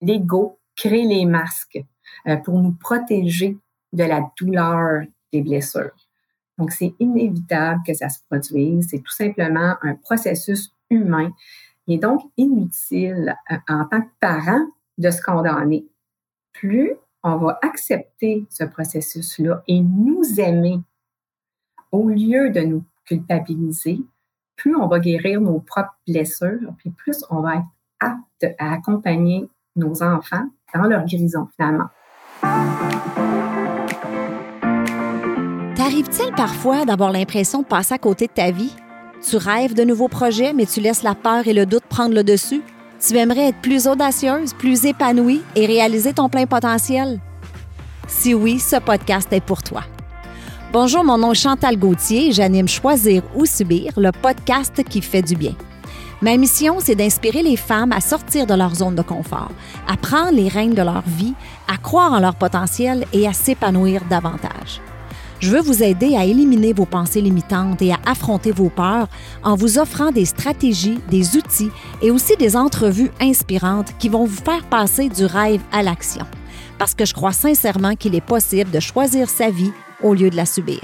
l'ego crée les masques euh, pour nous protéger de la douleur des blessures. Donc, c'est inévitable que ça se produise. C'est tout simplement un processus humain. Il est donc inutile euh, en tant que parent de se condamner. Plus on va accepter ce processus-là et nous aimer au lieu de nous culpabiliser, plus on va guérir nos propres blessures, puis plus on va être apte à accompagner nos enfants dans leur guérison finalement. T'arrive-t-il parfois d'avoir l'impression de passer à côté de ta vie? Tu rêves de nouveaux projets, mais tu laisses la peur et le doute prendre le dessus? Tu aimerais être plus audacieuse, plus épanouie et réaliser ton plein potentiel? Si oui, ce podcast est pour toi. Bonjour, mon nom est Chantal Gauthier et j'anime Choisir ou Subir, le podcast qui fait du bien. Ma mission, c'est d'inspirer les femmes à sortir de leur zone de confort, à prendre les rênes de leur vie, à croire en leur potentiel et à s'épanouir davantage. Je veux vous aider à éliminer vos pensées limitantes et à affronter vos peurs en vous offrant des stratégies, des outils et aussi des entrevues inspirantes qui vont vous faire passer du rêve à l'action. Parce que je crois sincèrement qu'il est possible de choisir sa vie au lieu de la subir.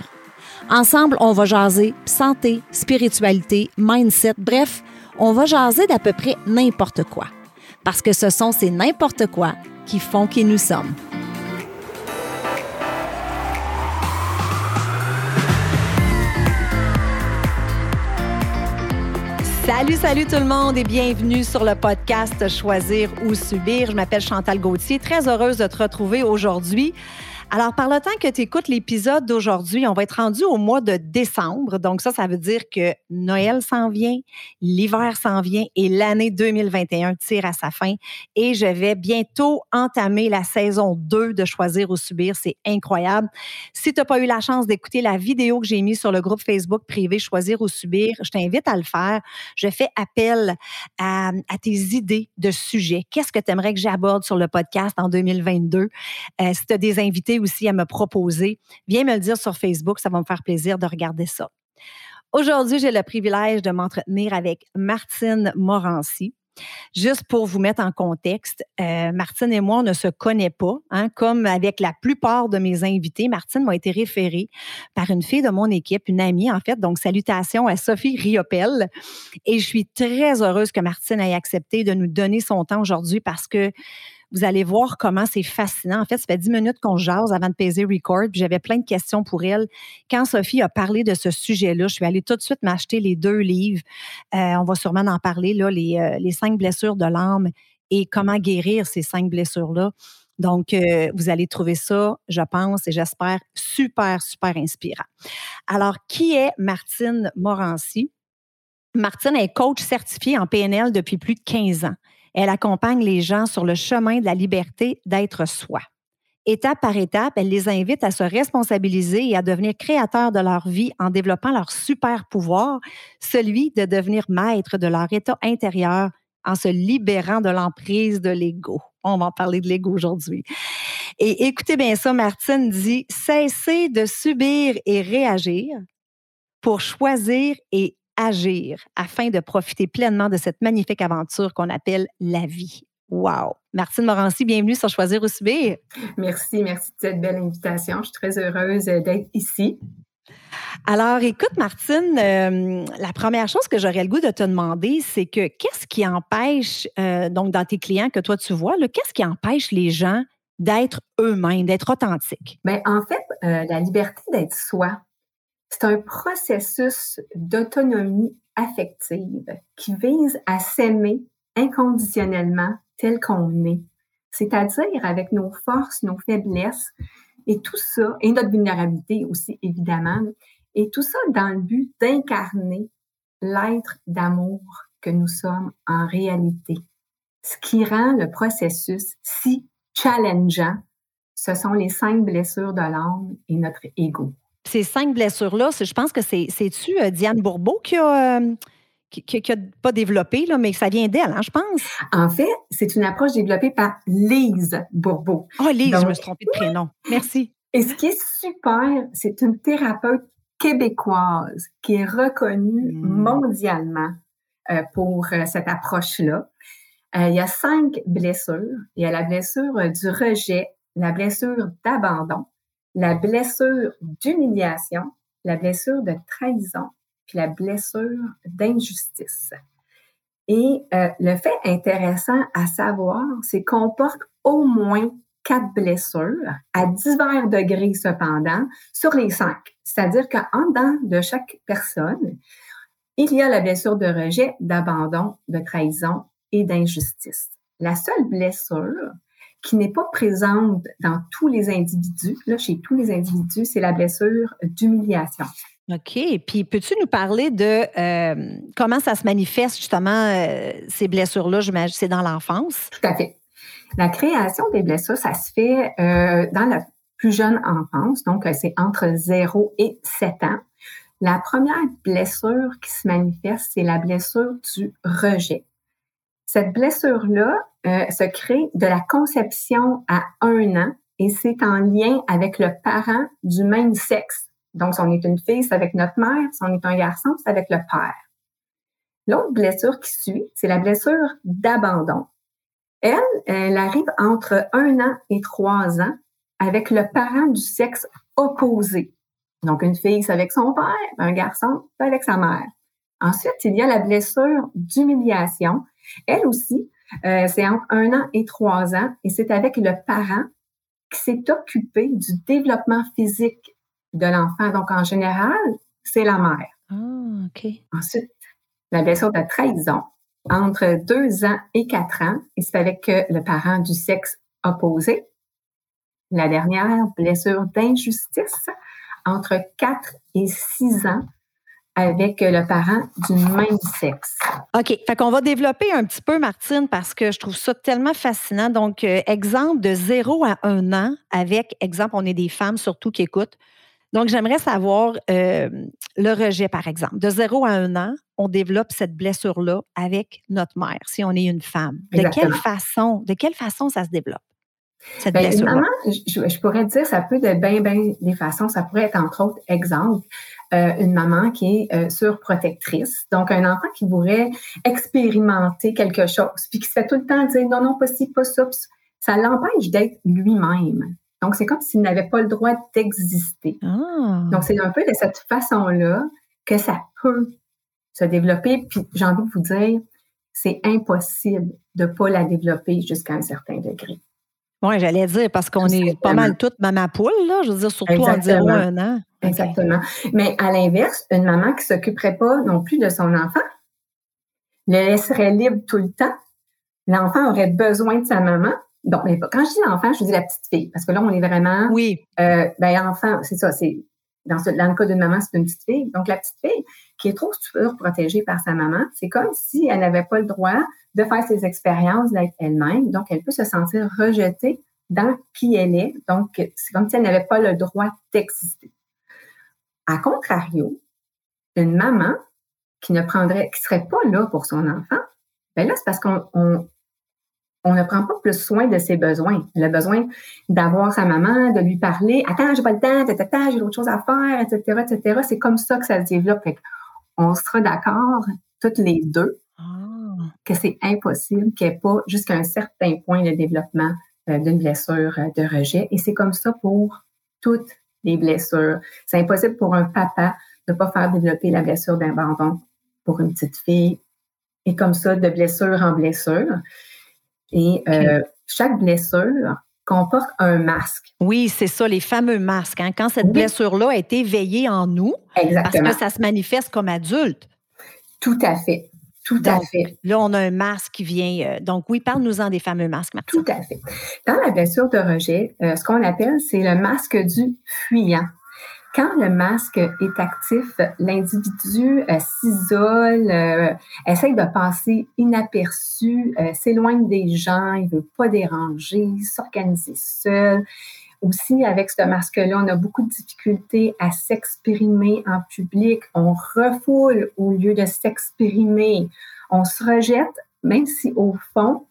Ensemble, on va jaser santé, spiritualité, mindset, bref, on va jaser d'à peu près n'importe quoi. Parce que ce sont ces n'importe quoi qui font qui nous sommes. Salut, salut tout le monde et bienvenue sur le podcast Choisir ou Subir. Je m'appelle Chantal Gauthier, très heureuse de te retrouver aujourd'hui. Alors, par le temps que tu écoutes l'épisode d'aujourd'hui, on va être rendu au mois de décembre. Donc, ça, ça veut dire que Noël s'en vient, l'hiver s'en vient et l'année 2021 tire à sa fin. Et je vais bientôt entamer la saison 2 de Choisir ou Subir. C'est incroyable. Si tu n'as pas eu la chance d'écouter la vidéo que j'ai mise sur le groupe Facebook privé Choisir ou Subir, je t'invite à le faire. Je fais appel à, tes idées de sujets. Qu'est-ce que tu aimerais que j'aborde sur le podcast en 2022? Euh, si tu as des invités aussi à me proposer, viens me le dire sur Facebook. Ça va me faire plaisir de regarder ça. Aujourd'hui, j'ai le privilège de m'entretenir avec Martine Morancy. Juste pour vous mettre en contexte, euh, Martine et moi, on ne se connaît pas. Hein, comme avec la plupart de mes invités, Martine m'a été référée par une fille de mon équipe, une amie en fait. Donc, salutations à Sophie Riopel. Et je suis très heureuse que Martine ait accepté de nous donner son temps aujourd'hui parce que vous allez voir comment c'est fascinant. En fait, ça fait dix minutes qu'on jase avant de peser record, j'avais plein de questions pour elle. Quand Sophie a parlé de ce sujet-là, je suis allée tout de suite m'acheter les deux livres. Euh, on va sûrement en parler, là, les, euh, les cinq blessures de l'âme et comment guérir ces cinq blessures-là. Donc, euh, vous allez trouver ça, je pense et j'espère, super, super inspirant. Alors, qui est Martine Morancy? Martine est coach certifiée en PNL depuis plus de 15 ans. Elle accompagne les gens sur le chemin de la liberté d'être soi. Étape par étape, elle les invite à se responsabiliser et à devenir créateurs de leur vie en développant leur super pouvoir, celui de devenir maître de leur état intérieur en se libérant de l'emprise de l'ego. On va en parler de l'ego aujourd'hui. Et écoutez bien ça, Martine dit, cessez de subir et réagir pour choisir et agir afin de profiter pleinement de cette magnifique aventure qu'on appelle la vie. Wow! Martine Morancy, bienvenue sur Choisir ou Subir. Merci, merci de cette belle invitation. Je suis très heureuse d'être ici. Alors, écoute, Martine, euh, la première chose que j'aurais le goût de te demander, c'est que qu'est-ce qui empêche, euh, donc dans tes clients que toi tu vois, qu'est-ce qui empêche les gens d'être eux-mêmes, d'être authentiques? Bien, en fait, euh, la liberté d'être soi, c'est un processus d'autonomie affective qui vise à s'aimer inconditionnellement tel qu'on est, c'est-à-dire avec nos forces, nos faiblesses et tout ça, et notre vulnérabilité aussi évidemment, et tout ça dans le but d'incarner l'être d'amour que nous sommes en réalité. Ce qui rend le processus si challengeant, ce sont les cinq blessures de l'âme et notre ego ces cinq blessures-là, je pense que c'est-tu euh, Diane Bourbeau qui a. Euh, qui, pas développé, là, mais ça vient d'elle, hein, je pense? En fait, c'est une approche développée par Lise Bourbeau. Oh, Lise, je me suis trompée de prénom. Merci. Et ce qui est super, c'est une thérapeute québécoise qui est reconnue hmm. mondialement euh, pour cette approche-là. Euh, il y a cinq blessures. Il y a la blessure du rejet, la blessure d'abandon, la blessure d'humiliation, la blessure de trahison, puis la blessure d'injustice. Et euh, le fait intéressant à savoir, c'est qu'on porte au moins quatre blessures à divers degrés cependant sur les cinq. C'est-à-dire qu'en dedans de chaque personne, il y a la blessure de rejet, d'abandon, de trahison et d'injustice. La seule blessure qui n'est pas présente dans tous les individus, là, chez tous les individus, c'est la blessure d'humiliation. OK. Puis, peux-tu nous parler de euh, comment ça se manifeste, justement, euh, ces blessures-là? J'imagine c'est dans l'enfance. Tout à fait. La création des blessures, ça se fait euh, dans la plus jeune enfance, donc c'est entre 0 et 7 ans. La première blessure qui se manifeste, c'est la blessure du rejet. Cette blessure-là se crée de la conception à un an et c'est en lien avec le parent du même sexe. Donc, si on est une fille, c'est avec notre mère. Si on est un garçon, c'est avec le père. L'autre blessure qui suit, c'est la blessure d'abandon. Elle, elle arrive entre un an et trois ans avec le parent du sexe opposé. Donc, une fille, c'est avec son père, un garçon, c'est avec sa mère. Ensuite, il y a la blessure d'humiliation. Elle aussi, euh, c'est entre un an et trois ans et c'est avec le parent qui s'est occupé du développement physique de l'enfant. Donc, en général, c'est la mère. Ah, OK. Ensuite, la blessure de trahison entre deux ans et quatre ans, et c'est avec le parent du sexe opposé. La dernière, blessure d'injustice entre quatre et six ans avec le parent du même sexe. OK. Fait qu'on va développer un petit peu, Martine, parce que je trouve ça tellement fascinant. Donc, euh, exemple de zéro à un an avec, exemple, on est des femmes surtout qui écoutent. Donc, j'aimerais savoir euh, le rejet, par exemple. De 0 à 1 an, on développe cette blessure-là avec notre mère, si on est une femme. De quelle façon, de quelle façon ça se développe? Cette ben, blessure maman, je, pourrais dire, ça peut de bien, bien des façons. Ça pourrait être, entre autres, exemple, euh, une maman qui est euh, surprotectrice. Donc, un enfant qui voudrait expérimenter quelque chose, puis qui se fait tout le temps dire non, non, pas ci, pas ça. Ça l'empêche d'être lui-même. Donc, c'est comme s'il n'avait pas le droit d'exister. Ah. Donc, c'est un peu de cette façon-là que ça peut se développer. Puis, j'ai envie de vous dire, c'est impossible de ne pas la développer jusqu'à un certain degré. Oui, j'allais dire, parce qu'on est pas mal toutes maman poule, là, je veux dire, surtout Exactement. en 0 un an. Exactement. Mais à l'inverse, une maman qui ne s'occuperait pas non plus de son enfant, le laisserait libre tout le temps, l'enfant aurait besoin de sa maman, Bon, mais quand je dis l'enfant, je dis la petite fille, parce que là, on est vraiment. Oui. Euh, ben, enfant, c'est ça, c'est. Dans, le cas d'une maman, c'est une petite fille. Donc, la petite fille qui est trop protégée par sa maman, c'est comme si elle n'avait pas le droit de faire ses expériences d'être elle-même. Donc, elle peut se sentir rejetée dans qui elle est. Donc, c'est comme si elle n'avait pas le droit d'exister. À contrario, une maman qui ne prendrait, qui serait pas là pour son enfant, ben là, c'est parce qu'on on ne prend pas plus soin de ses besoins. A besoin d'avoir sa maman, de lui parler. Attends, j'ai pas le temps, j'ai d'autres choses à faire, etc., etc. C'est comme ça que ça se développe. on sera d'accord, toutes les deux, ah. que c'est impossible qu'il n'y ait pas jusqu'à un certain point de développement euh, d'une blessure euh, de rejet. Et c'est comme ça pour toutes les blessures. C'est impossible pour un papa de ne pas faire développer la blessure d'abandon pour une petite fille. Et comme ça, de blessure en blessure. Et euh, chaque blessure comporte un masque. Oui, c'est ça, les fameux masques. Hein. Quand cette blessure-là a été éveillée en nous, parce que ça se manifeste comme adulte. Tout à fait. Tout à fait. Là, on a un masque qui vient. Euh, donc, oui, parle-nous-en des fameux masques, Tout à fait. Dans la blessure de rejet, euh, ce qu'on appelle, c'est le masque du fuyant. Quand le masque est actif, l'individu euh, s'isole, euh, essaye de passer inaperçu, euh, s'éloigne des gens, il veut pas déranger, s'organiser seul. Aussi, avec ce masque-là, on a beaucoup de difficultés à s'exprimer en public. On refoule au lieu de s'exprimer. On se rejette, même si au fond,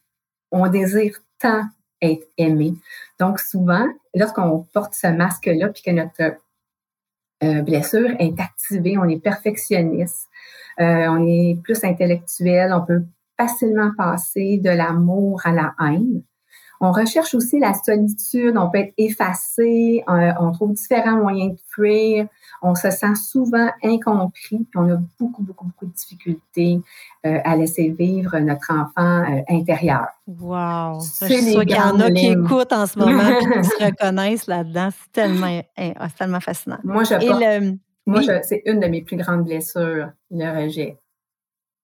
on désire tant être aimé. Donc, souvent, lorsqu'on porte ce masque-là, puis que notre euh, blessure est activée, on est perfectionniste, euh, on est plus intellectuel, on peut facilement passer de l'amour à la haine. On recherche aussi la solitude, on peut être effacé, euh, on trouve différents moyens de fuir, on se sent souvent incompris, puis on a beaucoup, beaucoup, beaucoup de difficultés euh, à laisser vivre notre enfant euh, intérieur. Wow! C'est sûr qu'il y en a qui écoutent en ce moment et qui se reconnaissent là-dedans. C'est tellement, eh, ah, tellement fascinant. Moi, je moi, c'est une de mes plus grandes blessures, le rejet.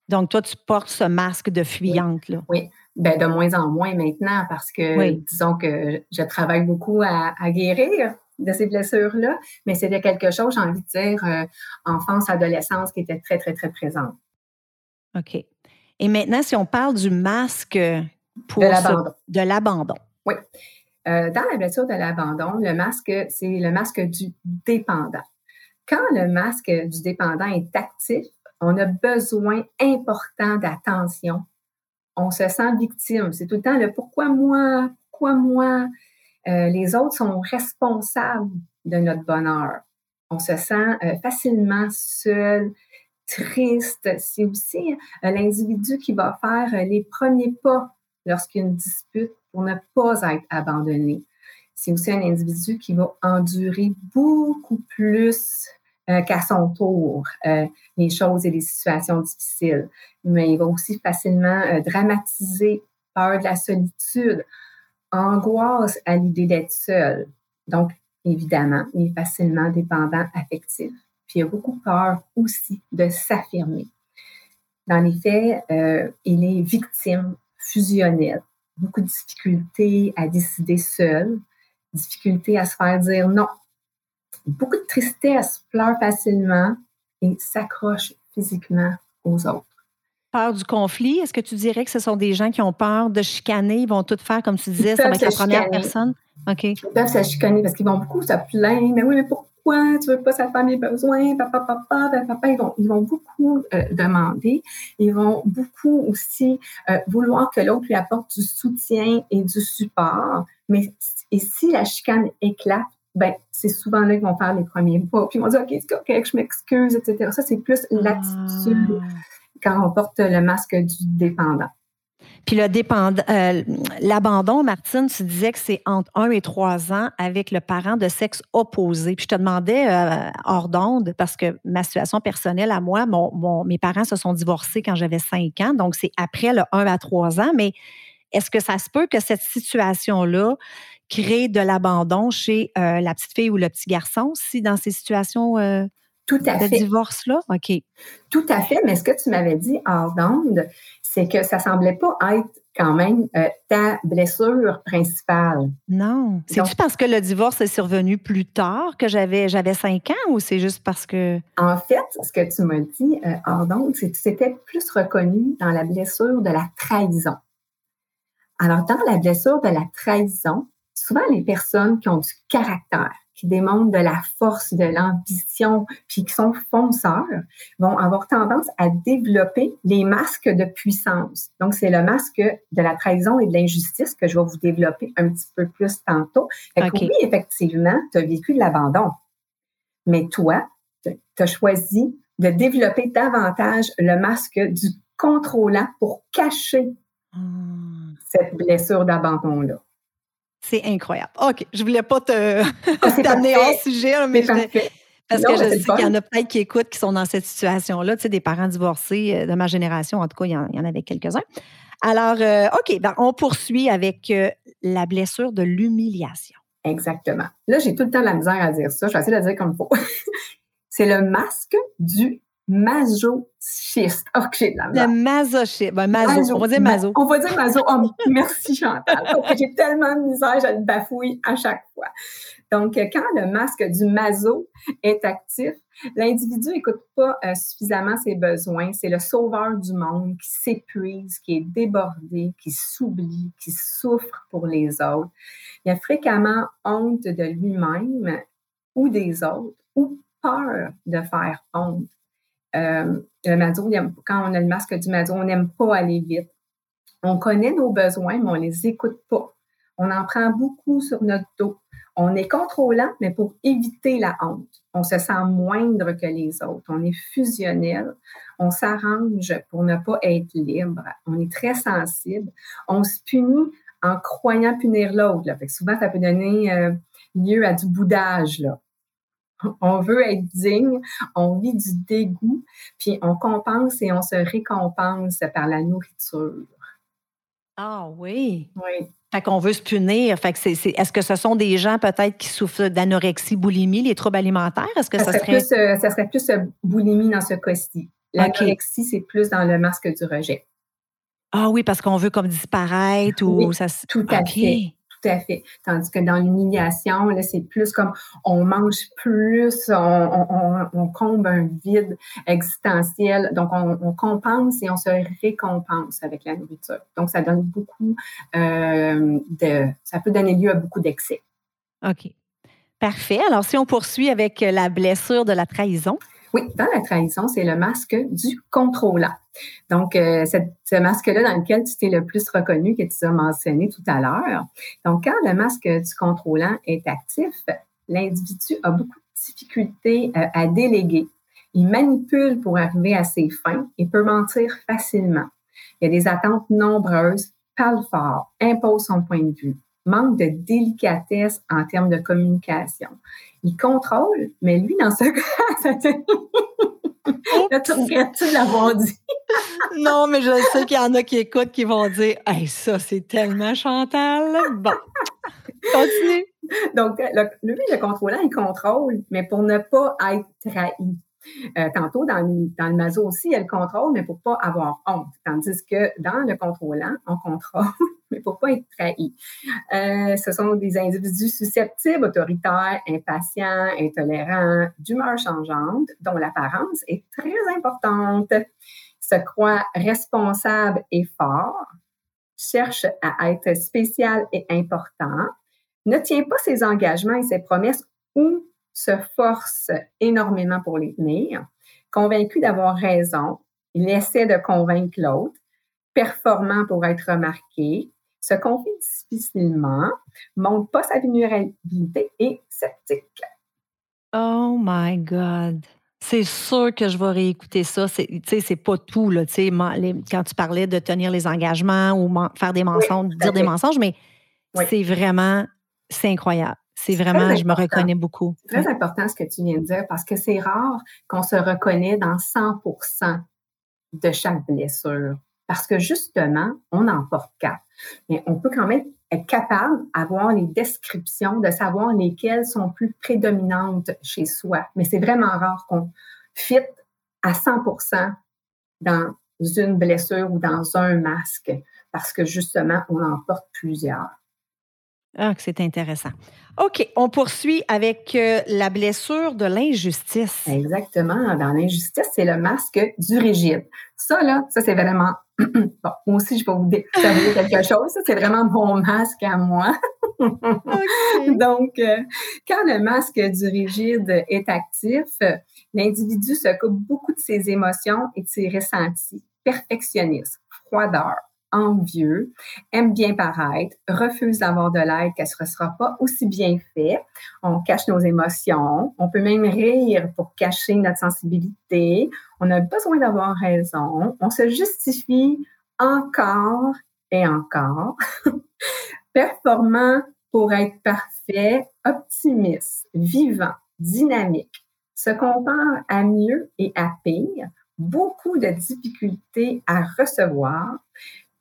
Donc, toi, tu portes ce masque de fuyante, là. Oui. Ben, de moins en moins maintenant parce que, disons que je travaille beaucoup à, guérir de ces blessures-là, mais c'était quelque chose, j'ai envie de dire, euh, enfance, adolescence, qui était très, très, très présente. OK. Et maintenant, si on parle du masque pour de l'abandon. Oui. Euh, dans la blessure de l'abandon, le masque, c'est le masque du dépendant. Quand le masque du dépendant est actif, on a besoin important d'attention on se sent victime. C'est tout le temps le pourquoi moi, pourquoi moi? Euh, les autres sont responsables de notre bonheur. On se sent euh, facilement seul, triste. C'est aussi euh, l'individu qui va faire les premiers pas lorsqu'il y a une dispute pour ne pas être abandonné. C'est aussi un individu qui va endurer beaucoup plus euh, qu'à son tour euh, les choses et les situations difficiles. Mais il va aussi facilement euh, dramatiser peur de la solitude, angoisse à l'idée d'être seul. Donc, évidemment, il est facilement dépendant affectif. Puis il a beaucoup peur aussi de s'affirmer. Dans les faits, il est victime fusionnelle. Beaucoup de difficultés à décider seul, difficultés à se faire dire non beaucoup de tristesse, pleure facilement et s'accroche physiquement aux autres. Peur du conflit, est-ce que tu dirais que ce sont des gens qui ont peur de chicaner? Ils vont tout faire, comme tu disais, ça va être la première personne? OK. Ils peuvent se chicaner parce qu'ils vont beaucoup se plaindre. Mais oui, mais pourquoi? Tu veux pas satisfaire mes besoins? Papa, papa, papa. Ils vont, ils vont beaucoup euh, demander. Ils vont beaucoup aussi euh, vouloir que l'autre lui apporte du soutien et du support. Mais et si la chicane éclate, ben, c'est souvent là qu'ils vont faire les premiers pas. Puis ils vont dire, OK, c'est OK, je m'excuse, etc. Ça, c'est plus l'attitude ah. quand on porte le masque du dépendant. Puis le euh, l'abandon, Martine, tu disais que c'est entre 1 et 3 ans avec le parent de sexe opposé. Puis je te demandais euh, hors d'onde, parce que ma situation personnelle à moi, mon, mes parents se sont divorcés quand j'avais 5 ans, donc c'est après le 1 à 3 ans, mais est-ce que ça se peut que cette situation-là créer de l'abandon chez euh, la petite fille ou le petit garçon, si dans ces situations euh, Tout à de divorce-là? OK. Tout à fait, mais ce que tu m'avais dit hors d'onde, c'est que ça semblait pas être quand même euh, ta blessure principale. Non. C'est juste parce que le divorce est survenu plus tard que j'avais j'avais cinq ans ou c'est juste parce que. En fait, ce que tu m'as dit d'onde, c'est que c'était plus reconnu dans la blessure de la trahison. Alors, dans la blessure de la trahison, souvent les personnes qui ont du caractère, qui démontrent de la force, de l'ambition, puis qui sont fonceurs, vont avoir tendance à développer les masques de puissance. Donc, c'est le masque de la trahison et de l'injustice que je vais vous développer un petit peu plus tantôt. oui, effectivement, tu as vécu de l'abandon. Mais toi, tu as choisi de développer davantage le masque du contrôlant pour cacher hmm. cette blessure d'abandon-là. C'est incroyable. OK, je voulais pas te ah, t'amener hors sujet, mais parce que je sais qu'il y en a peut-être qui écoutent qui sont dans cette situation-là, tu sais, des parents divorcés euh, de ma génération, en tout cas, il y en, avait quelques-uns. Alors, euh, OK, ben, on poursuit avec euh, la blessure de l'humiliation. Exactement. Là, j'ai tout le temps la misère à dire ça. Je vais essayer de le dire comme il faut. C'est le masque du masochiste. OK, la Le masochiste. Ben, maso. On va dire maso. On va dire maso. Oh, merci Chantal. J'ai tellement de misère, je le bafouille à chaque fois. Donc, quand le masque du maso est actif, l'individu n'écoute pas euh, suffisamment ses besoins. C'est le sauveur du monde qui s'épuise, qui est débordé, qui s'oublie, qui souffre pour les autres. Il a fréquemment honte de lui-même ou des autres ou peur de faire honte. Euh, le mazo, quand on a le masque du mazo, on n'aime pas aller vite. On connaît nos besoins, mais on ne les écoute pas. On en prend beaucoup sur notre dos. on est contrôlant, mais pour éviter la honte. On se sent moindre que les autres. On est fusionnel. On s'arrange pour ne pas être libre. On est très sensible. On se punit en croyant punir l'autre. Souvent, ça peut donner euh, lieu à du boudage. On veut être digne, on vit du dégoût, puis on compense et on se récompense par la nourriture. Ah oui. Oui. Fait qu'on veut se punir. Fait que c'est, est-ce que ce sont des gens peut-être qui souffrent d'anorexie, boulimie, les troubles alimentaires? Est-ce que ça, serait... Plus, euh, ça serait plus euh, boulimie dans ce cas-ci. L'anorexie, c'est plus dans le masque du rejet. Ah oui, parce qu'on veut comme disparaître ou ça Tout à fait tout à fait. Tandis que dans l'humiliation, là, c'est plus comme on mange plus, on, comble un vide existentiel. Donc, on, compense et on se récompense avec la nourriture. Donc, ça donne beaucoup euh, de, ça peut donner lieu à beaucoup d'excès. OK. Parfait. Alors, si on poursuit avec la blessure de la trahison. Oui, dans la trahison, c'est le masque du contrôlant. Donc, euh, ce masque-là dans lequel tu t'es le plus reconnu, que tu as mentionné tout à l'heure. Donc, quand le masque du contrôlant est actif, l'individu a beaucoup de difficultés euh, à déléguer. Il manipule pour arriver à ses fins et peut mentir facilement. Il y a des attentes nombreuses, parle fort, impose son point de vue, manque de délicatesse en termes de communication. Il contrôle, mais lui, dans ce cas, Là, tu regrettes-tu de l'avoir dit? non, mais je sais qu'il y en a qui écoutent qui vont dire Hey, ça, c'est tellement Chantal. Bon. Continue. Donc, le, lui, le contrôlant, il contrôle, mais pour ne pas être trahi. Euh, tantôt, dans le, dans maso aussi, elle contrôle, mais pour pas avoir honte. Tandis que dans le contrôlant, on contrôle, mais pour pas être trahi. Euh, ce sont des individus susceptibles, autoritaires, impatients, intolérants, d'humeur changeante, dont l'apparence est très importante, se croient responsables et forts, cherche à être spécial et important, ne tient pas ses engagements et ses promesses ou se force énormément pour les tenir, convaincu d'avoir raison, il essaie de convaincre l'autre, performant pour être remarqué, se confie difficilement, montre pas sa vulnérabilité et sceptique. Oh my God! C'est sûr que je vais réécouter ça. C'est, c'est pas tout, là, quand tu parlais de tenir les engagements ou faire des mensonges, dire des mensonges, mais c'est vraiment, c'est incroyable. C'est vraiment, je me reconnais beaucoup. C'est très important ce que tu viens de dire parce que c'est rare qu'on se reconnaît dans 100% de chaque blessure. Parce que justement, on en porte quatre. Mais on peut quand même être capable d'avoir les descriptions, de savoir lesquelles sont plus prédominantes chez soi. Mais c'est vraiment rare qu'on fit à 100% dans une blessure ou dans un masque parce que justement, on en porte plusieurs. Ah, que c'est intéressant. OK, on poursuit avec euh, la blessure de l'injustice. Exactement. Dans l'injustice, c'est le masque du rigide. Ça, là, ça, c'est vraiment. bon, moi aussi, je vais vous dire quelque chose. c'est vraiment mon masque à moi. Donc, euh, quand le masque du rigide est actif, l'individu se coupe beaucoup de ses émotions et de ses ressentis. Perfectionniste, froideur, envieux, aime bien paraître, refuse d'avoir de l'aide qu'elle ne sera pas aussi bien fait. On cache nos émotions. On peut même rire pour cacher notre sensibilité. On a besoin d'avoir raison. On se justifie encore et encore. Performant pour être parfait, optimiste, vivant, dynamique, se compare à mieux et à pire, beaucoup de difficultés à recevoir,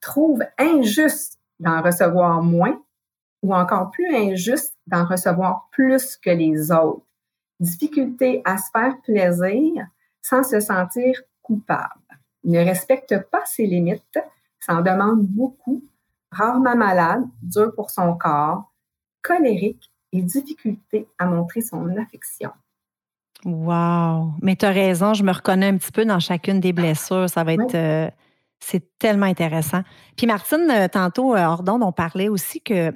trouve injuste d'en recevoir moins ou encore plus injuste d'en recevoir plus que les autres. Difficulté à se faire plaisir sans se sentir coupable. ne respecte pas ses limites, s'en demande beaucoup, rarement malade, dur pour son corps, colérique et difficulté à montrer son affection. Wow! Mais tu as raison, je me reconnais un petit peu dans chacune des blessures. Ça va être. Euh, c'est tellement intéressant. Puis Martine, euh, tantôt, euh, hors on parlait aussi qu'il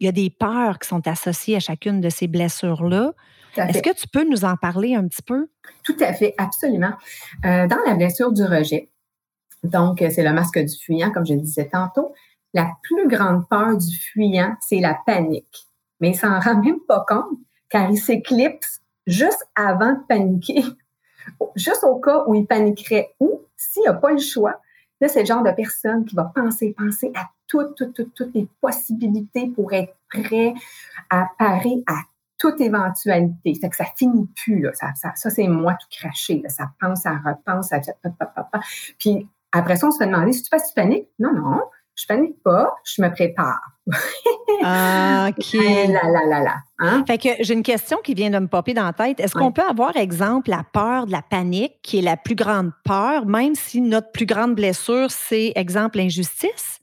y a des peurs qui sont associées à chacune de ces blessures-là. Est-ce que tu peux nous en parler un petit peu? Tout à fait, absolument. Euh, dans la blessure du rejet, donc c'est le masque du fuyant, comme je disais tantôt, la plus grande peur du fuyant, c'est la panique. mais il s'en rend même pas compte car il s'éclipse juste avant de paniquer, juste au cas où il paniquerait ou s'il n'a pas le choix. Là, c'est le genre de personne qui va penser, penser à toutes, toutes, toutes, toutes les possibilités pour être prêt à parer à toute éventualité. Fait que ça finit plus, là. Ça, ça, ça c'est moi tout craché. Ça pense, ça repense, ça... Puis après ça, on se fait demander si tu passes, tu paniques. Non, non, je panique pas, je me prépare. ah, OK. là, là, là, là. Hein? Fait que j'ai une question qui vient de me popper dans la tête. Est-ce qu'on peut avoir, exemple, la peur de la panique, qui est la plus grande peur, même si notre plus grande blessure, c'est, exemple, l'injustice?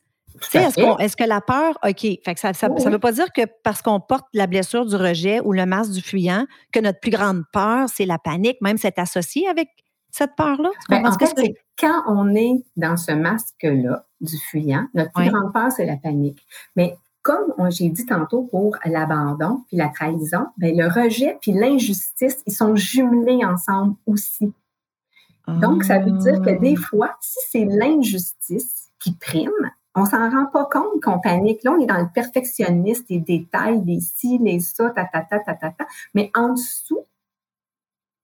Est-ce, que la peur, OK, fait ça ne veut pas dire que parce qu'on porte la blessure du rejet ou le masque du fuyant, que notre plus grande peur, c'est la panique, même c'est associé avec cette peur-là? Ben, en fait, c'est quand on est dans ce masque-là du fuyant, notre plus grande peur, c'est la panique. Mais comme j'ai dit tantôt pour l'abandon puis la trahison, ben, le rejet puis l'injustice, ils sont jumelés ensemble aussi. Donc, ça veut dire que des ah. fois, si c'est l'injustice qui prime, on s'en rend pas compte qu'on panique. Là, on est dans le perfectionniste, les détails, les ci, les ça, ta, ta, ta, ta, ta, ta. Mais en dessous,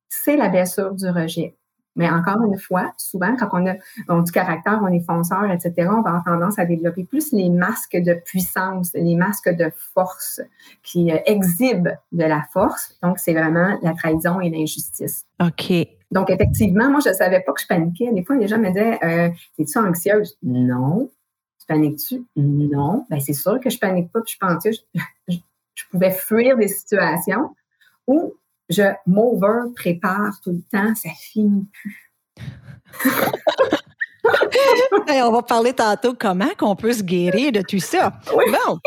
c'est la blessure du rejet. Mais encore une fois, souvent, quand on a du caractère, on est fonceur, etc., on va avoir tendance à développer plus les masques de puissance, les masques de force qui euh, exhibent de la force. Donc, c'est vraiment la trahison et l'injustice. OK. Donc, effectivement, moi, je ne savais pas que je paniquais. Des fois, les gens me disaient euh, Es-tu anxieuse? Non. Tu paniques-tu? Non. Ben, c'est sûr que je panique pas, puis je pensais je, je, pouvais fuir des situations où je m'over prépare tout le temps, ça finit plus. on va parler tantôt comment qu'on peut se guérir de tout ça. Bon,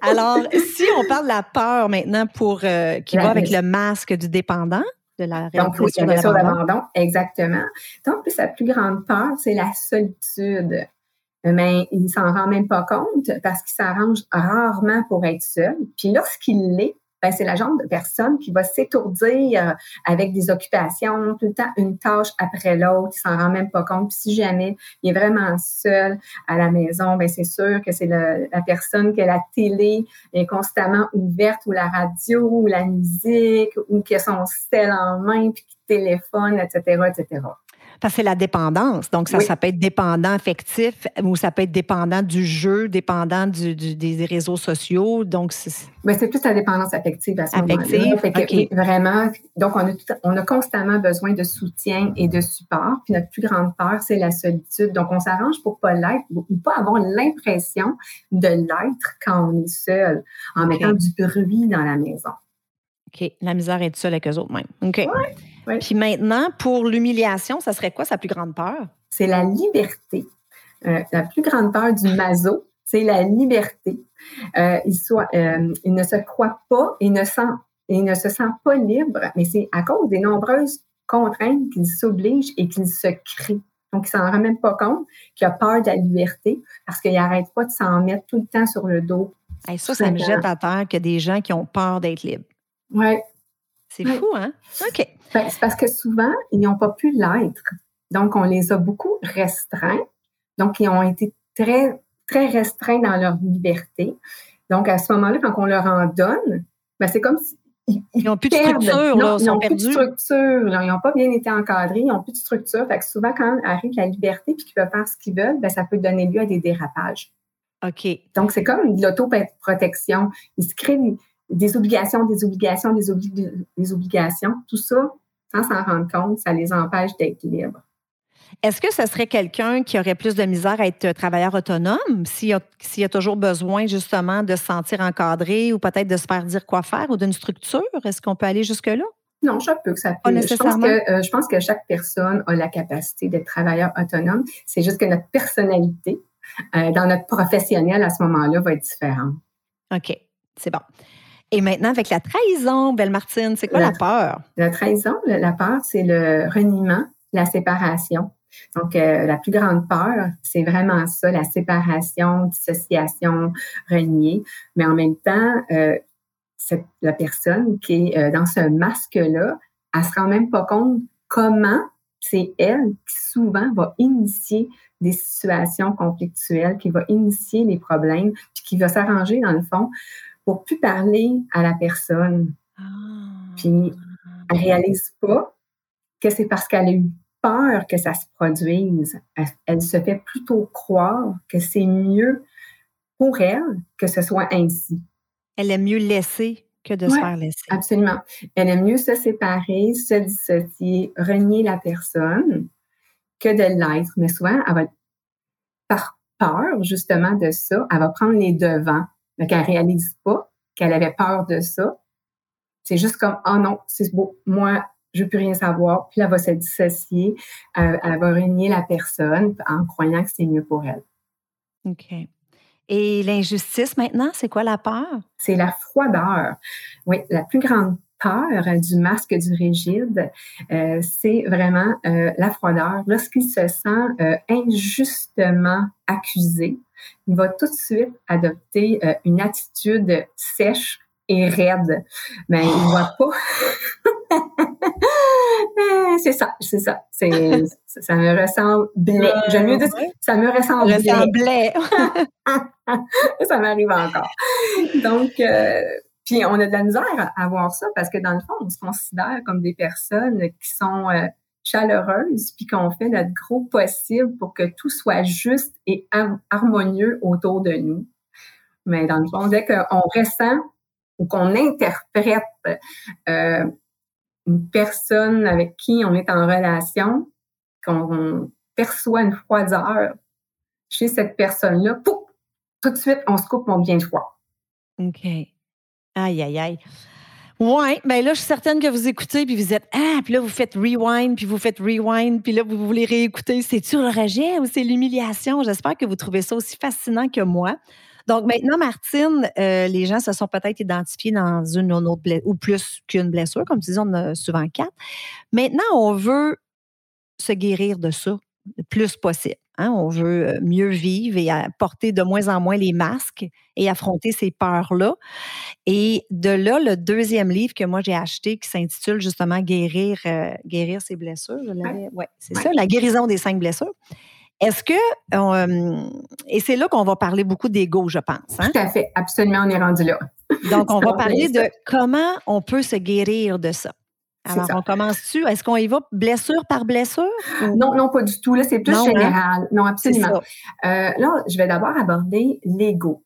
alors si on parle de la peur maintenant pour euh, qui va avec le masque du dépendant, de la Donc, de l'abandon, exactement. Donc, sa plus grande peur, c'est la solitude mais il s'en rend même pas compte parce qu'il s'arrange rarement pour être seul. Puis lorsqu'il l'est, ben c'est la genre de personne qui va s'étourdir avec des occupations, tout le temps une tâche après l'autre, il s'en rend même pas compte. Puis si jamais il est vraiment seul à la maison, ben c'est sûr que c'est la personne que la télé est constamment ouverte ou la radio ou la musique ou qui a son sel en main puis qui téléphone, etc., etc. Parce que c'est la dépendance. Donc, ça, ça peut être dépendant affectif ou ça peut être dépendant du jeu, dépendant du, des réseaux sociaux. Donc, c'est. Ben, c'est plus la dépendance affective à ce moment-là. Vraiment, donc, on a, on a constamment besoin de soutien et de support. Puis notre plus grande peur, c'est la solitude. Donc, on s'arrange pour pas l'être ou pas avoir l'impression de l'être quand on est seul, en mettant du bruit dans la maison. OK. La misère est seule avec eux autres même. OK. Puis maintenant, pour l'humiliation, ça serait quoi sa plus grande peur? C'est la liberté. Euh, la plus grande peur du maso, c'est la liberté. Euh, il, soit, euh, il ne se croit pas et ne, sent, il ne se sent pas libre, mais c'est à cause des nombreuses contraintes qu'il s'oblige et qu'il se crée. Donc, il ne s'en rend même pas compte qu'il a peur de la liberté parce qu'il n'arrête pas de s'en mettre tout le temps sur le dos. ça, ça me jette à terre a des gens qui ont peur d'être libres. Oui, c'est fou, hein? OK. Ben, c'est parce que souvent, ils n'ont pas pu l'être. Donc, on les a beaucoup restreints. Donc, ils ont été très, très restreints dans leur liberté. Donc, à ce moment-là, quand on leur en donne, ben, c'est comme si ils n'ont plus de structure, là, ils n'ont plus de structure, ils n'ont pas bien été encadrés, ils n'ont plus de structure. Fait que souvent, quand arrive la liberté puis qu'ils peuvent faire ce qu'ils veulent, ben, ça peut donner lieu à des dérapages. OK. Donc, c'est comme de l'autoprotection. Ils se créent des obligations, des obligations, des, des obligations, tout ça, sans s'en rendre compte, ça les empêche d'être libres. Est-ce que ce serait quelqu'un qui aurait plus de misère à être travailleur autonome s'il a, a, toujours besoin justement de se sentir encadré ou peut-être de se faire dire quoi faire ou d'une structure? Est-ce qu'on peut aller jusque-là? Non, je peux que ça peut. Je pense que, euh, je pense que chaque personne a la capacité d'être travailleur autonome. C'est juste que notre personnalité, euh, dans notre professionnel à ce moment-là, va être différente. OK, c'est bon. Et maintenant, avec la trahison, Belle Martine, c'est quoi la, peur? La trahison, la peur, c'est le reniement, la séparation. Donc, euh, la plus grande peur, c'est vraiment ça, la séparation, dissociation, renier. Mais en même temps, euh, la personne qui est euh, dans ce masque-là, elle se rend même pas compte comment c'est elle qui souvent va initier des situations conflictuelles, qui va initier les problèmes, puis qui va s'arranger dans le fond pour plus parler à la personne. Ah. Puis, elle réalise pas que c'est parce qu'elle a eu peur que ça se produise. Elle, se fait plutôt croire que c'est mieux pour elle que ce soit ainsi. Elle est mieux laisser que de se faire laisser. Absolument. Elle aime mieux se séparer, se dissocier, renier la personne que de l'être. Mais souvent, elle va, par peur justement de ça, elle va prendre les devants. Donc, elle réalise pas qu'elle avait peur de ça. C'est juste comme, oh non, c'est beau, moi, je veux plus rien savoir. Puis elle va se dissocier, euh, elle va renier la personne en croyant que c'est mieux pour elle. OK. Et l'injustice maintenant, c'est quoi la peur? C'est la froideur. Oui, la plus grande peur du masque du rigide, euh, c'est vraiment euh, la froideur. Lorsqu'il se sent euh, injustement accusé, il va tout de suite adopter une attitude sèche et raide. Mais il ne voit pas. c'est ça, c'est ça. C'est, ça me ressemble blé. J'aime mieux dire ça me ressemble blé. ça m'arrive encore. Donc, euh, puis on a de la misère à, voir ça parce que dans le fond, on se considère comme des personnes qui sont euh, chaleureuses puis qu'on fait notre gros possible pour que tout soit juste et harmonieux autour de nous. Mais dans le fond, dès qu'on ressent ou qu'on interprète euh, une personne avec qui on est en relation, qu'on perçoit une froideur chez cette personne-là, pouf, tout de suite, on se coupe mon bien froid. OK. Aïe, aïe, aïe. Oui, bien là, je suis certaine que vous écoutez, puis vous êtes Ah, puis là, vous faites rewind, puis vous faites rewind, puis là, vous voulez réécouter. C'est-tu le rejet ou c'est l'humiliation? J'espère que vous trouvez ça aussi fascinant que moi. Donc maintenant, Martine, euh, les gens se sont peut-être identifiés dans une ou autre blessure, ou plus qu'une blessure, comme tu dis, on a souvent quatre. Maintenant, on veut se guérir de ça le plus possible. Hein. On veut euh, mieux vivre et porter de moins en moins les masques et affronter ces peurs-là. Et de là, le deuxième livre que moi j'ai acheté qui s'intitule justement Guérir, euh, guérir ses blessures. Ouais, c'est ça, la guérison des cinq blessures. Est-ce que, euh, et c'est là qu'on va parler beaucoup d'ego, je pense. Hein? Tout à fait, absolument, on est rendu là. Donc, on va parler de comment on peut se guérir de ça. Alors, on commence-tu? Est-ce qu'on y va blessure par blessure? Non, non, pas du tout. Là, c'est plus hein? général. Non, absolument. Euh, là, je vais d'abord aborder l'ego.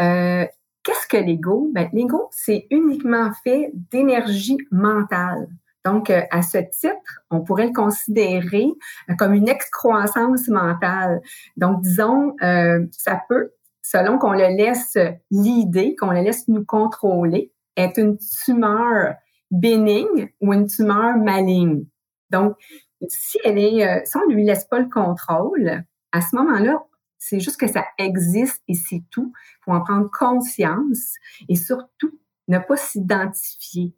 Euh, qu'est-ce que l'ego? Ben, l'ego, c'est uniquement fait d'énergie mentale. Donc, euh, à ce titre, on pourrait le considérer euh, comme une excroissance mentale. Donc, disons, ça peut, selon qu'on le laisse l'idée, qu'on le laisse nous contrôler, être une tumeur bénigne ou une tumeur maligne. Donc, si elle est, si on lui laisse pas le contrôle, à ce moment-là, c'est juste que ça existe et c'est tout. Il faut en prendre conscience et surtout ne pas s'identifier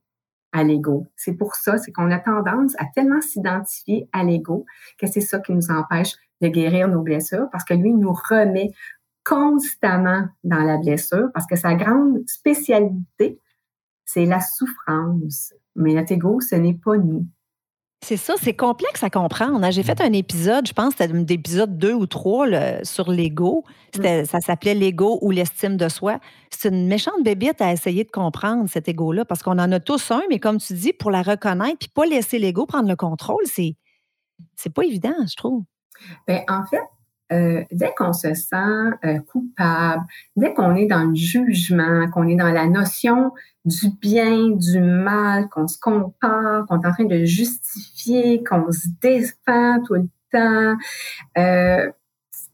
à l'ego. C'est pour ça, c'est qu'on a tendance à tellement s'identifier à l'ego que c'est ça qui nous empêche de guérir nos blessures parce que lui nous remet constamment dans la blessure parce que sa grande spécialité, c'est la souffrance. Mais notre ego, ce n'est pas nous. C'est ça, c'est complexe à comprendre. J'ai fait un épisode, je pense, c'était l'épisode 2 ou 3 sur l'ego. Mm. Ça s'appelait l'ego ou l'estime de soi. C'est une méchante bébite à essayer de comprendre cet ego-là, parce qu'on en a tous un, mais comme tu dis, pour la reconnaître, puis pas laisser l'ego prendre le contrôle, c'est, c'est pas évident, je trouve. Bien, en fait, euh, dès qu'on se sent euh, coupable, dès qu'on est dans le jugement, qu'on est dans la notion du bien, du mal, qu'on se compare, qu'on est en train de justifier, qu'on se défend tout le temps, euh,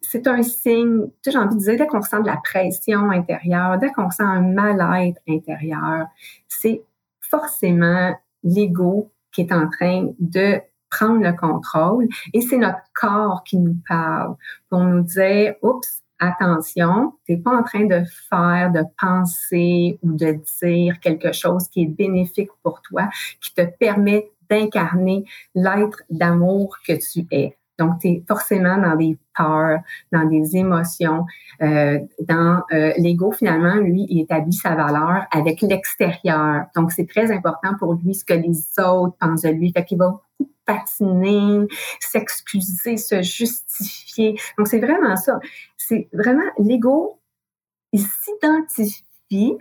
c'est un signe, j'ai envie de dire, dès qu'on ressent de la pression intérieure, dès qu'on sent un mal-être intérieur, c'est forcément l'ego qui est en train de prendre le contrôle et c'est notre corps qui nous parle pour nous dire, oups, attention, tu n'es pas en train de faire, de penser ou de dire quelque chose qui est bénéfique pour toi, qui te permet d'incarner l'être d'amour que tu es. Donc, tu es forcément dans des peurs, dans des émotions. Euh, dans euh, l'ego, finalement, lui, il établit sa valeur avec l'extérieur. Donc, c'est très important pour lui ce que les autres pensent de lui. Fait qu'il va patiner, s'excuser, se justifier. Donc, c'est vraiment ça. C'est vraiment l'ego, il s'identifie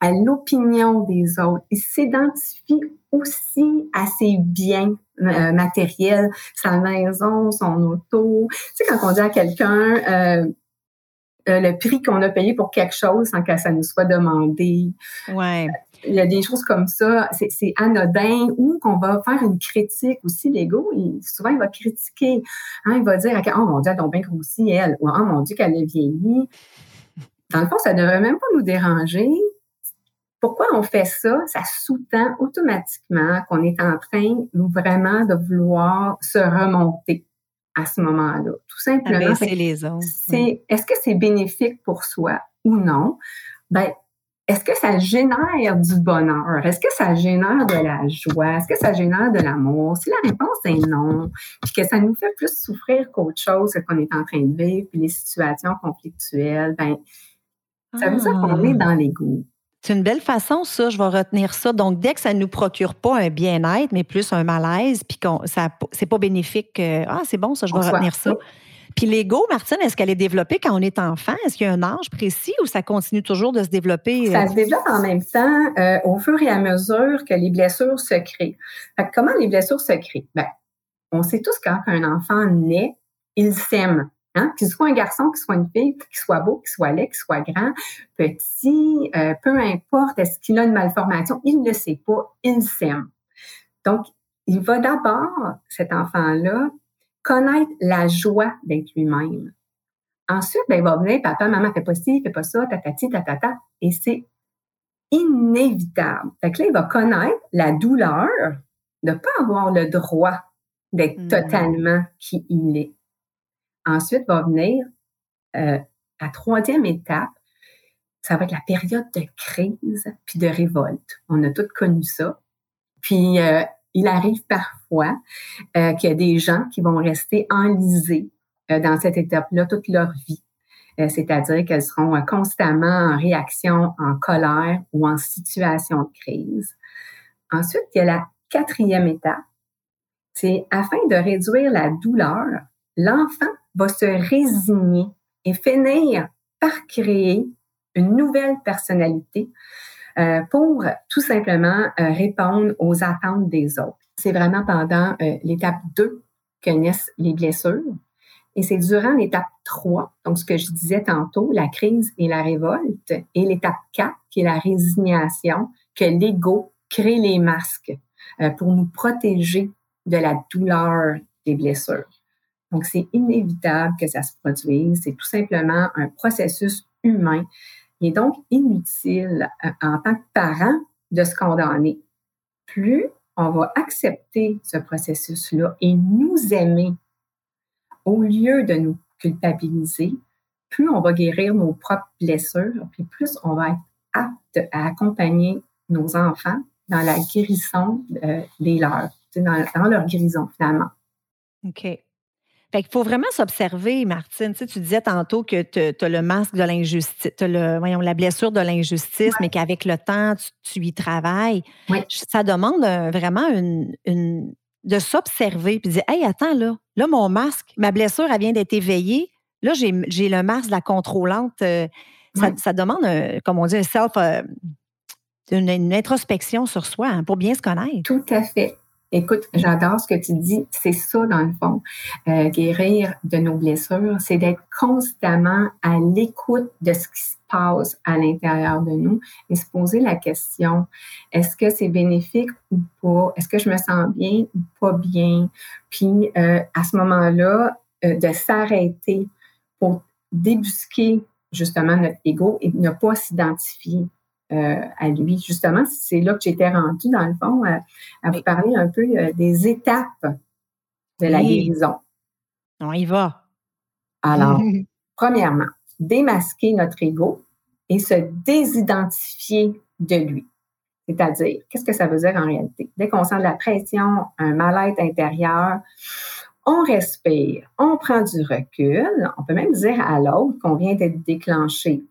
à l'opinion des autres. Il s'identifie aussi à ses biens euh, matériels, sa maison, son auto. Tu sais, quand on dit à quelqu'un euh, euh, le prix qu'on a payé pour quelque chose sans que ça nous soit demandé. Ouais. Il y a des choses comme ça, c'est anodin, ou qu'on va faire une critique aussi, l'ego, souvent il va critiquer, hein, il va dire, oh mon Dieu, elle a bien grossi, elle, ou oh mon Dieu, qu'elle a vieilli. Dans le fond, ça ne devrait même pas nous déranger. Pourquoi on fait ça? Ça sous-tend automatiquement qu'on est en train vraiment de vouloir se remonter à ce moment-là. Tout simplement. C'est, est-ce que c'est bénéfique pour soi ou non? Ben, est-ce que ça génère du bonheur? Est-ce que ça génère de la joie? Est-ce que ça génère de l'amour? Si la réponse est non, puis que ça nous fait plus souffrir qu'autre chose que qu'on est en train de vivre, puis les situations conflictuelles, ben, ça veut dire qu'on est ah. dans l'ego. C'est une belle façon, ça, je vais retenir ça. Donc, dès que ça ne nous procure pas un bien-être, mais plus un malaise, puis qu'on ça c'est pas bénéfique, euh, ah, c'est bon, ça, je vais retenir ça. Puis l'ego, Martine, est-ce qu'elle est développée quand on est enfant? Est-ce qu'il y a un âge précis ou ça continue toujours de se développer? Ça se développe en même temps euh, au fur et à mesure que les blessures se créent. comment les blessures se créent? Ben, on sait tous quand un enfant naît, il s'aime. Hein? Qu'il soit un garçon, qu'il soit une fille, qu'il soit beau, qu'il soit laid, qu'il soit grand, petit, euh, peu importe, est-ce qu'il a une malformation, il ne le sait pas, il s'aime. Donc, il va d'abord, cet enfant-là, connaître la joie d'être lui-même. Ensuite, ben, il va venir, papa, maman, fais pas ci, fais pas ça, tatati, tatata, et c'est inévitable. Fait que là, il va connaître la douleur de ne pas avoir le droit d'être mm-hmm. totalement qui il est. Ensuite va venir euh, la troisième étape, ça va être la période de crise puis de révolte. On a tous connu ça. Puis euh, il arrive parfois euh, qu'il y a des gens qui vont rester enlisés dans cette étape-là toute leur vie. C'est-à-dire qu'elles seront constamment en réaction, en colère ou en situation de crise. Ensuite, il y a la quatrième étape. C'est afin de réduire la douleur, l'enfant va se résigner et finir par créer une nouvelle personnalité euh, pour tout simplement euh, répondre aux attentes des autres. C'est vraiment pendant euh, l'étape 2 que naissent les blessures. Et c'est durant l'étape 3, donc ce que je disais tantôt, la crise et la révolte, et l'étape 4, qui est la résignation, que l'ego crée les masques pour nous protéger de la douleur des blessures. Donc, c'est inévitable que ça se produise. C'est tout simplement un processus humain. Il est donc inutile euh, en tant que parent de se condamner. Plus on va accepter ce processus-là et nous aimer au lieu de nous culpabiliser, plus on va guérir nos propres blessures, puis plus on va être apte à accompagner nos enfants dans la guérison euh, des leurs, dans, dans leur guérison finalement. OK. Fait qu'il faut vraiment s'observer, Martine. Tu, sais, tu disais tantôt que tu as le masque de l'injustice, tu as voyons, la blessure de l'injustice, mais qu'avec le temps, tu, y travailles. Ça demande vraiment une, de s'observer puis de dire Hey, attends, là, là, mon masque, ma blessure, elle vient d'être éveillée. Là, j'ai le masque de la contrôlante. Euh, ça, demande, comme on dit, un self, euh, une, introspection sur soi hein, pour bien se connaître. Tout à fait. Écoute, j'adore ce que tu dis. C'est ça, dans le fond. Euh, guérir de nos blessures, c'est d'être constamment à l'écoute de ce qui se passe à l'intérieur de nous et se poser la question, est-ce que c'est bénéfique ou pas? Est-ce que je me sens bien ou pas bien? Puis, euh, à ce moment-là, euh, de s'arrêter pour débusquer justement notre ego et ne pas s'identifier euh, à lui. Justement, c'est là que j'étais rendue, dans le fond, à, vous parler un peu euh, des étapes de la guérison. On y va. Alors, premièrement, démasquer notre ego et se désidentifier de lui. C'est-à-dire, qu'est-ce que ça veut dire en réalité? Dès qu'on sent de la pression, un mal-être intérieur, on respire, on prend du recul, on peut même dire à l'autre qu'on vient d'être déclenché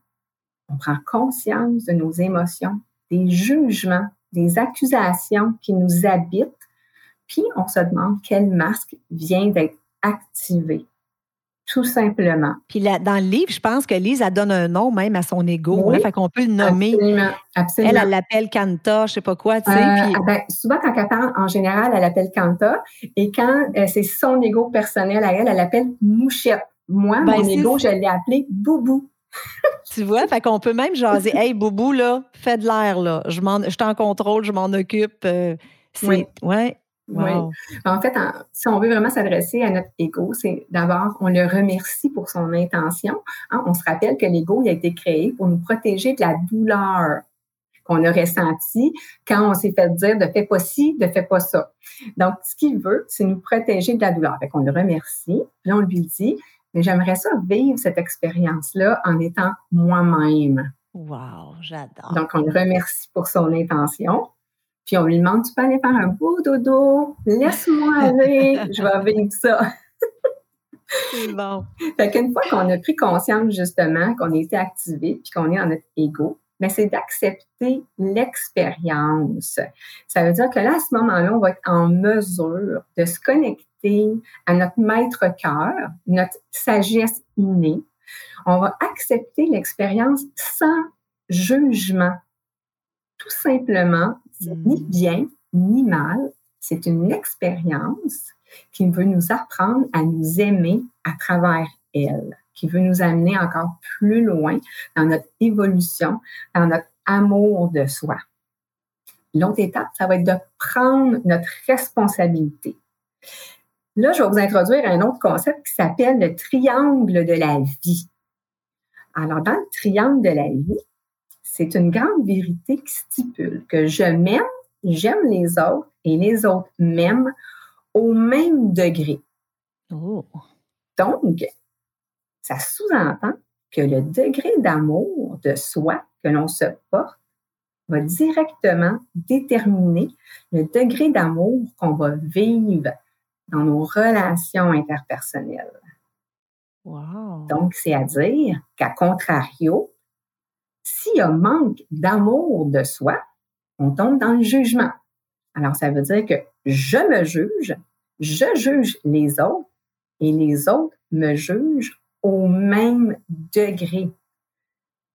on prend conscience de nos émotions, des jugements, des accusations qui nous habitent, puis on se demande quel masque vient d'être activé. tout simplement. Puis là, dans le livre, je pense que Lise, elle donne un nom même à son ego. Oui, fait qu'on peut le nommer. Absolument, absolument. Elle, elle l'appelle Kanta, je sais pas quoi, tu sais. Euh, ah ben, souvent, quand elle parle, en général, elle l'appelle Kanta. Et quand euh, c'est son ego personnel à elle, elle l'appelle Mouchette. Moi, ben, mon ego, je l'ai appelé Boubou. Tu vois, fait qu'on peut même jaser. Hey, Boubou, là, fais de l'air, là. Je, je t'en contrôle, je m'en occupe. Euh, oui. Ouais. Oui. En fait, si on veut vraiment s'adresser à notre ego, c'est d'abord, on le remercie pour son intention. Hein. On se rappelle que l'ego, il a été créé pour nous protéger de la douleur qu'on a ressentie quand on s'est fait dire de fais pas ci, de fais pas ça. Donc, ce qu'il veut, c'est nous protéger de la douleur. Fait qu'on le remercie, puis on lui dit, mais j'aimerais ça vivre cette expérience-là en étant moi-même. Wow, j'adore. Donc, on le remercie pour son intention. Puis on lui demande, tu peux aller faire un beau dodo, laisse-moi aller, je vais vivre ça. C'est bon. Fait qu'une fois qu'on a pris conscience justement qu'on a été activé puis qu'on est dans notre ego, mais ben, c'est d'accepter l'expérience. Ça veut dire que là, à ce moment-là, on va être en mesure de se connecter à notre maître cœur, notre sagesse innée. On va accepter l'expérience sans jugement. Tout simplement ni mm. bien ni mal. C'est une expérience qui veut nous apprendre à nous aimer à travers elle, qui veut nous amener encore plus loin dans notre évolution, dans notre amour de soi. L'autre étape, ça va être de prendre notre responsabilité. Là, je vais vous introduire un autre concept qui s'appelle le triangle de la vie. Alors, dans le triangle de la vie, c'est une grande vérité qui stipule que je m'aime, j'aime les autres et les autres m'aiment au même degré. Oh. Donc, ça sous-entend que le degré d'amour de soi que l'on se porte va directement déterminer le degré d'amour qu'on va vivre dans nos relations interpersonnelles. Wow. Donc, c'est à dire qu'à contrario, s'il y a manque d'amour de soi, on tombe dans le jugement. Alors, ça veut dire que je me juge, je juge les autres et les autres me jugent au même degré.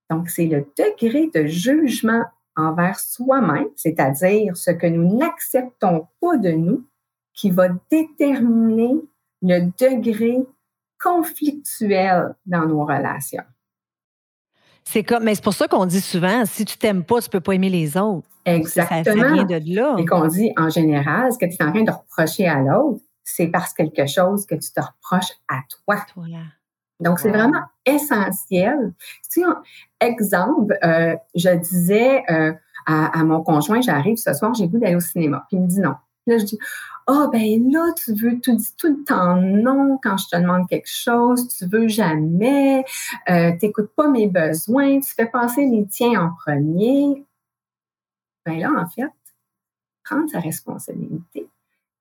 Donc, c'est le degré de jugement envers soi-même, c'est-à-dire ce que nous n'acceptons pas de nous, qui va déterminer le degré conflictuel dans nos relations. C'est comme, mais c'est pour ça qu'on dit souvent, si tu t'aimes pas, tu peux pas aimer les autres. Exactement. Ça, vient de là. Et qu'on dit, en général, ce que tu es en train de reprocher à l'autre, c'est parce quelque chose que tu te reproches à toi. Donc, c'est vraiment essentiel. Si, exemple, euh, je disais euh, à, à, mon conjoint, j'arrive ce soir, j'ai goût d'aller au cinéma. Puis il me dit non. Là, je dis, ah, oh, ben là, tu veux, tout le temps non quand je te demande quelque chose, tu veux jamais, euh, tu n'écoutes pas mes besoins, tu fais passer les tiens en premier. Ben là, en fait, prendre sa responsabilité,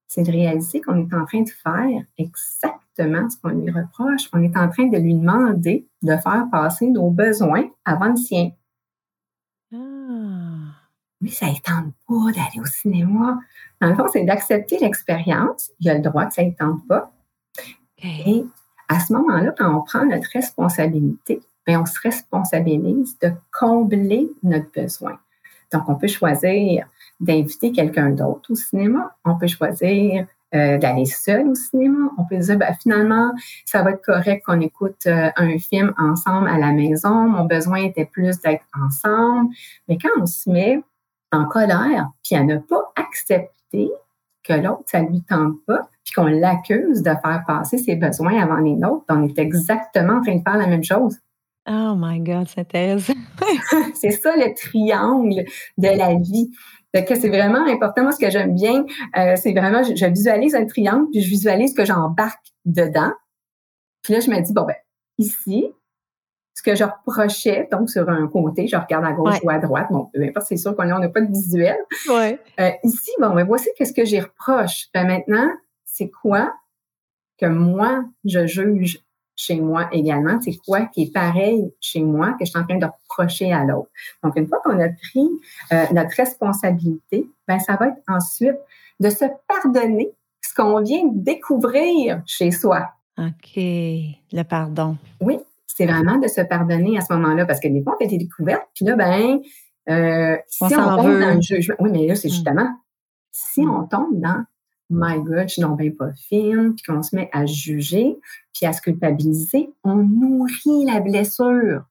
c'est de réaliser qu'on est en train de faire exactement ce qu'on lui reproche. On est en train de lui demander de faire passer nos besoins avant le sien. Ah. Mais ça ne tente pas d'aller au cinéma. Dans le fond, c'est d'accepter l'expérience. Il y a le droit que ça ne tente pas. Et à ce moment-là, quand on prend notre responsabilité, bien, on se responsabilise de combler notre besoin. Donc, on peut choisir d'inviter quelqu'un d'autre au cinéma. On peut choisir euh, d'aller seul au cinéma. On peut dire, ben, finalement, ça va être correct qu'on écoute euh, un film ensemble à la maison. Mon besoin était plus d'être ensemble. Mais quand on se met en colère, puis à ne pas accepter que l'autre, ça lui tente pas, puis qu'on l'accuse de faire passer ses besoins avant les nôtres, on est exactement en train de faire la même chose. Oh my God, c'est intéressant. c'est ça le triangle de la vie. que c'est vraiment important. Moi, ce que j'aime bien, euh, c'est vraiment, je, je, visualise un triangle, puis je visualise que j'embarque dedans. Puis là, je me dis, bon, ben, ici, ce que je reprochais, donc sur un côté, je regarde à gauche ou à droite, bon, peu importe, c'est sûr qu'on n'a pas de visuel. Ouais. Euh, ici, bon, ben voici qu'est-ce que j'y reproche. Ben maintenant, c'est quoi que moi, je juge chez moi également? C'est quoi qui est pareil chez moi que je suis en train de reprocher à l'autre? Donc, une fois qu'on a pris euh, notre responsabilité, ben ça va être ensuite de se pardonner ce qu'on vient de découvrir chez soi. OK. Le pardon. Oui, c'est vraiment de se pardonner à ce moment-là parce que des fois, on fait des découvertes, puis là, ben, euh, si on, tombe dans le jugement, oui, mais là, c'est mm. justement, si on tombe dans My God, je suis donc bien pas fine, puis qu'on se met à juger, puis à se culpabiliser, on nourrit la blessure.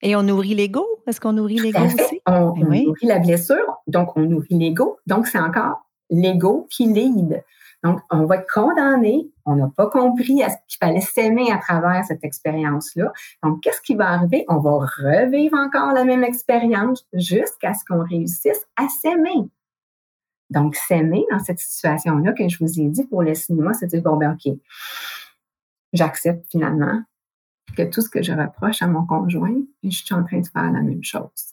Et on nourrit l'ego? Est-ce qu'on nourrit l'ego aussi? On, ben nourrit la blessure, donc on nourrit l'ego. Donc, c'est encore l'ego qui lead. Donc, on va être condamné. On n'a pas compris qu'il fallait s'aimer à travers cette expérience-là. Donc, qu'est-ce qui va arriver? On va revivre encore la même expérience jusqu'à ce qu'on réussisse à s'aimer. Donc, s'aimer dans cette situation-là que je vous ai dit pour le cinéma, c'est dire, bon, ben, OK, j'accepte finalement que tout ce que je reproche à mon conjoint, je suis en train de faire la même chose.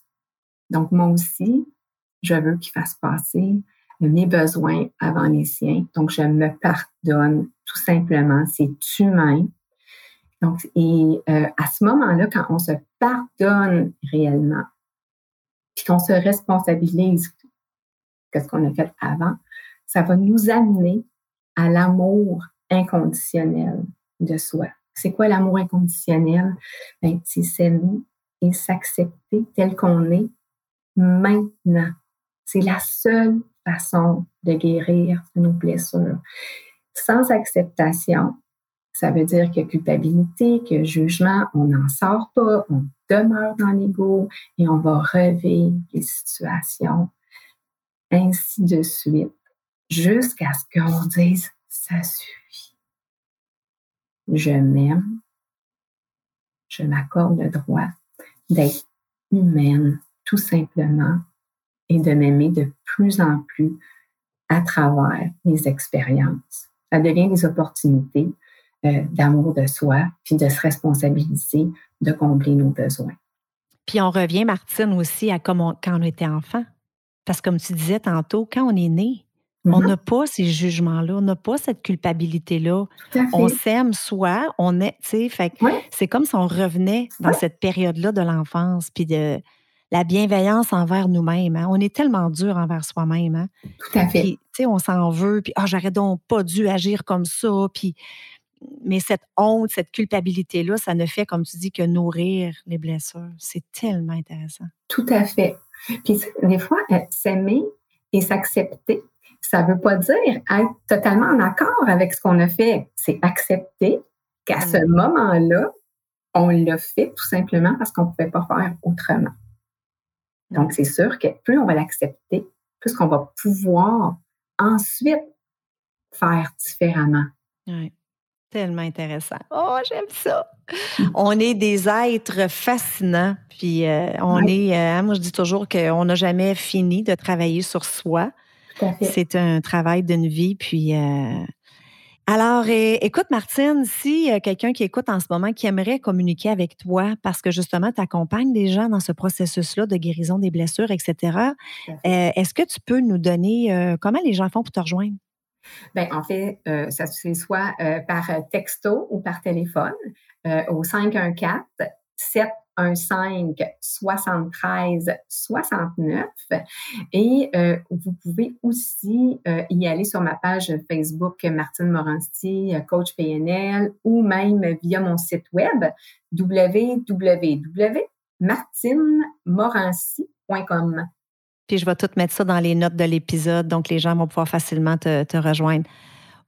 Donc, moi aussi, je veux qu'il fasse passer mes besoins avant les siens. Donc, je me pardonne tout simplement. C'est humain. Donc, et euh, à ce moment-là, quand on se pardonne réellement, puis qu'on se responsabilise de ce qu'on a fait avant, ça va nous amener à l'amour inconditionnel de soi. C'est quoi l'amour inconditionnel? Ben, c'est s'aimer et s'accepter tel qu'on est maintenant. C'est la seule façon de guérir nos blessures. Sans acceptation, ça veut dire que culpabilité, que jugement, on n'en sort pas, on demeure dans l'ego et on va revivre les situations, ainsi de suite, jusqu'à ce qu'on dise ça suffit. Je m'aime, je m'accorde le droit d'être humaine, tout simplement, et de m'aimer de plus en plus à travers les expériences. Ça devient des opportunités euh, d'amour de soi, puis de se responsabiliser, de combler nos besoins. Puis on revient, Martine, aussi à comme quand on était enfant. Parce que comme tu disais tantôt, quand on est né, on mm-hmm. n'a pas ces jugements-là, on n'a pas cette culpabilité-là. On s'aime soi, on est, tu sais, c'est comme si on revenait dans cette période-là de l'enfance, puis de, la bienveillance envers nous-mêmes. Hein. On est tellement dur envers soi-même. Hein. Tout à fait. Puis, on s'en veut, puis ah, j'aurais donc pas dû agir comme ça. Puis, mais cette honte, cette culpabilité-là, ça ne fait, comme tu dis, que nourrir les blessures. C'est tellement intéressant. Tout à fait. Puis des fois, euh, s'aimer et s'accepter, ça ne veut pas dire être totalement en accord avec ce qu'on a fait. C'est accepter qu'à ce mmh. moment-là, on l'a fait tout simplement parce qu'on ne pouvait pas faire autrement. Donc, c'est sûr que plus on va l'accepter, plus qu'on va pouvoir ensuite faire différemment. Oui. Tellement intéressant. Oh, j'aime ça. On est des êtres fascinants. Puis euh, on est, euh, moi je dis toujours qu'on n'a jamais fini de travailler sur soi. C'est un travail d'une vie. Puis euh, alors, écoute, Martine, si quelqu'un qui écoute en ce moment qui aimerait communiquer avec toi, parce que justement, tu accompagnes des gens dans ce processus-là de guérison des blessures, etc., est-ce que tu peux nous donner comment les gens font pour te rejoindre? Bien, en fait, ça se fait soit par texto ou par téléphone au 514 7 5 73 69 et euh, vous pouvez aussi euh, y aller sur ma page Facebook Martine Morancy, coach PNL ou même via mon site web www.martinemorancy.com. Puis je vais tout mettre ça dans les notes de l'épisode, donc les gens vont pouvoir facilement te rejoindre.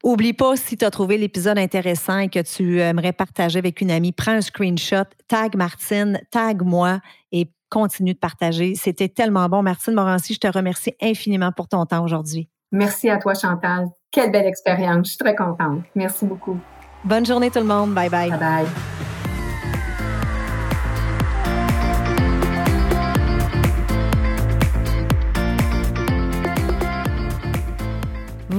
Oublie pas, si tu as trouvé l'épisode intéressant et que tu aimerais partager avec une amie, prends un screenshot, tag Martine, tag moi et continue de partager. C'était tellement bon. Martine Morancy, je te remercie infiniment pour ton temps aujourd'hui. Merci à toi, Chantal. Quelle belle expérience. Je suis très contente. Merci beaucoup. Bonne journée tout le monde. Bye bye. Bye bye.